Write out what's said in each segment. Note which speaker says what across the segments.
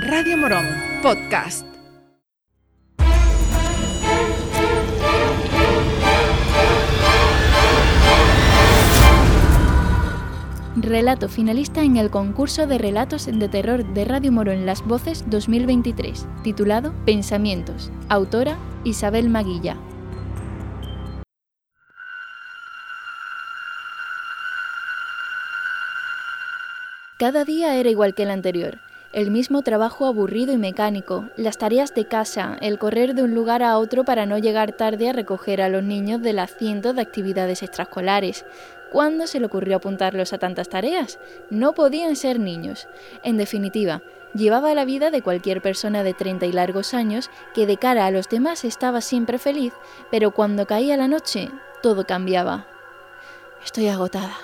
Speaker 1: Radio Morón Podcast.
Speaker 2: Relato finalista en el concurso de relatos de terror de Radio Morón Las Voces 2023, titulado Pensamientos, autora Isabel Maguilla. Cada día era igual que el anterior. El mismo trabajo aburrido y mecánico, las tareas de casa, el correr de un lugar a otro para no llegar tarde a recoger a los niños del asiento de actividades extraescolares. ¿Cuándo se le ocurrió apuntarlos a tantas tareas? No podían ser niños. En definitiva, llevaba la vida de cualquier persona de 30 y largos años que de cara a los demás estaba siempre feliz, pero cuando caía la noche, todo cambiaba. Estoy agotada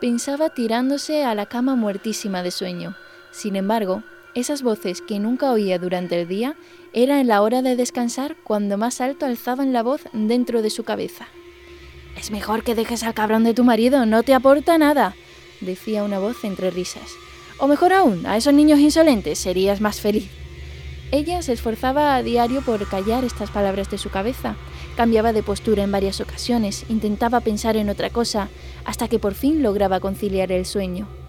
Speaker 2: pensaba tirándose a la cama muertísima de sueño. Sin embargo, esas voces que nunca oía durante el día eran en la hora de descansar cuando más alto alzaban la voz dentro de su cabeza. Es mejor que dejes al cabrón de tu marido, no te aporta nada, decía una voz entre risas. O mejor aún, a esos niños insolentes serías más feliz. Ella se esforzaba a diario por callar estas palabras de su cabeza. Cambiaba de postura en varias ocasiones, intentaba pensar en otra cosa, hasta que por fin lograba conciliar el sueño.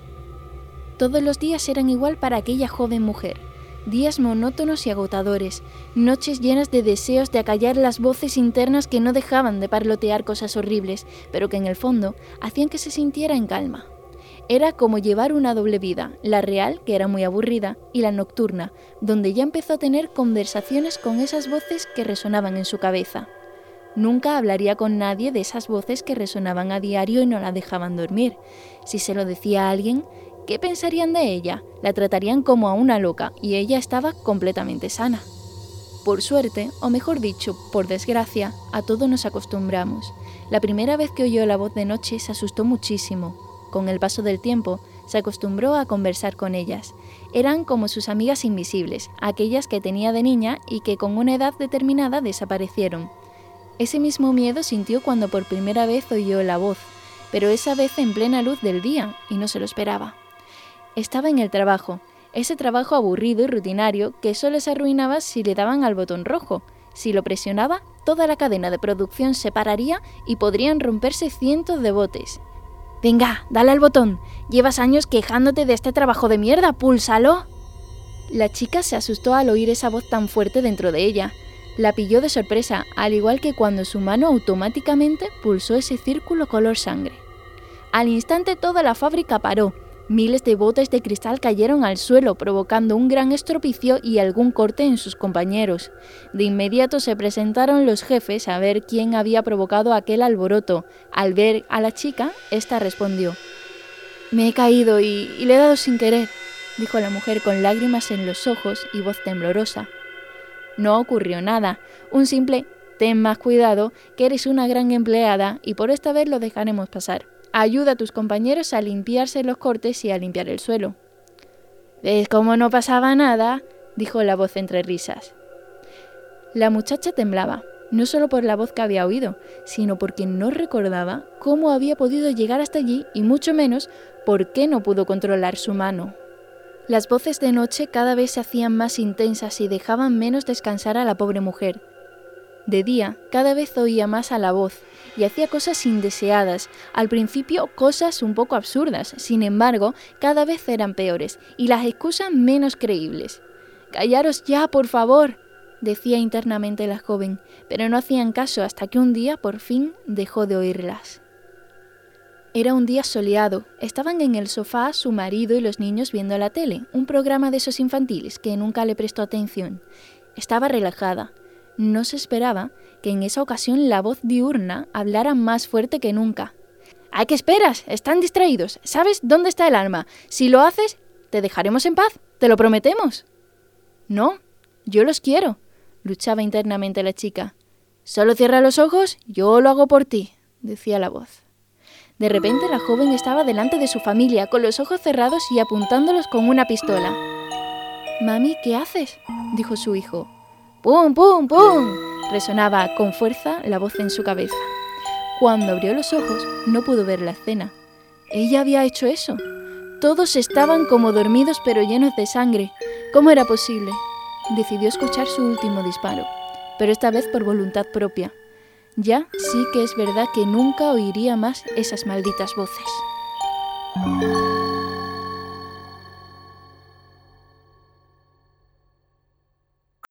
Speaker 2: Todos los días eran igual para aquella joven mujer. Días monótonos y agotadores, noches llenas de deseos de acallar las voces internas que no dejaban de parlotear cosas horribles, pero que en el fondo hacían que se sintiera en calma. Era como llevar una doble vida, la real, que era muy aburrida, y la nocturna, donde ya empezó a tener conversaciones con esas voces que resonaban en su cabeza. Nunca hablaría con nadie de esas voces que resonaban a diario y no la dejaban dormir. Si se lo decía a alguien, ¿qué pensarían de ella? La tratarían como a una loca y ella estaba completamente sana. Por suerte, o mejor dicho, por desgracia, a todo nos acostumbramos. La primera vez que oyó la voz de noche se asustó muchísimo, con el paso del tiempo, se acostumbró a conversar con ellas. Eran como sus amigas invisibles, aquellas que tenía de niña y que con una edad determinada desaparecieron. Ese mismo miedo sintió cuando por primera vez oyó la voz, pero esa vez en plena luz del día, y no se lo esperaba. Estaba en el trabajo, ese trabajo aburrido y rutinario que solo se arruinaba si le daban al botón rojo. Si lo presionaba, toda la cadena de producción se pararía y podrían romperse cientos de botes. Venga, dale al botón. Llevas años quejándote de este trabajo de mierda, púlsalo. La chica se asustó al oír esa voz tan fuerte dentro de ella. La pilló de sorpresa, al igual que cuando su mano automáticamente pulsó ese círculo color sangre. Al instante toda la fábrica paró, Miles de botes de cristal cayeron al suelo, provocando un gran estropicio y algún corte en sus compañeros. De inmediato se presentaron los jefes a ver quién había provocado aquel alboroto. Al ver a la chica, ésta respondió: Me he caído y, y le he dado sin querer, dijo la mujer con lágrimas en los ojos y voz temblorosa. No ocurrió nada, un simple ten más cuidado, que eres una gran empleada y por esta vez lo dejaremos pasar. Ayuda a tus compañeros a limpiarse los cortes y a limpiar el suelo. ¿Ves cómo no pasaba nada? dijo la voz entre risas. La muchacha temblaba, no solo por la voz que había oído, sino porque no recordaba cómo había podido llegar hasta allí y mucho menos por qué no pudo controlar su mano. Las voces de noche cada vez se hacían más intensas y dejaban menos descansar a la pobre mujer. De día, cada vez oía más a la voz y hacía cosas indeseadas, al principio cosas un poco absurdas, sin embargo, cada vez eran peores y las excusas menos creíbles. Callaros ya, por favor, decía internamente la joven, pero no hacían caso hasta que un día por fin dejó de oírlas. Era un día soleado. Estaban en el sofá su marido y los niños viendo la tele, un programa de esos infantiles que nunca le prestó atención. Estaba relajada. No se esperaba que en esa ocasión la voz diurna hablara más fuerte que nunca. ¿A qué esperas? Están distraídos. ¿Sabes dónde está el alma? Si lo haces, te dejaremos en paz. Te lo prometemos. No, yo los quiero, luchaba internamente la chica. Solo cierra los ojos, yo lo hago por ti, decía la voz. De repente la joven estaba delante de su familia, con los ojos cerrados y apuntándolos con una pistola. Mami, ¿qué haces? dijo su hijo. ¡Pum, pum, pum! resonaba con fuerza la voz en su cabeza. Cuando abrió los ojos no pudo ver la escena. Ella había hecho eso. Todos estaban como dormidos pero llenos de sangre. ¿Cómo era posible? Decidió escuchar su último disparo, pero esta vez por voluntad propia. Ya sí que es verdad que nunca oiría más esas malditas voces.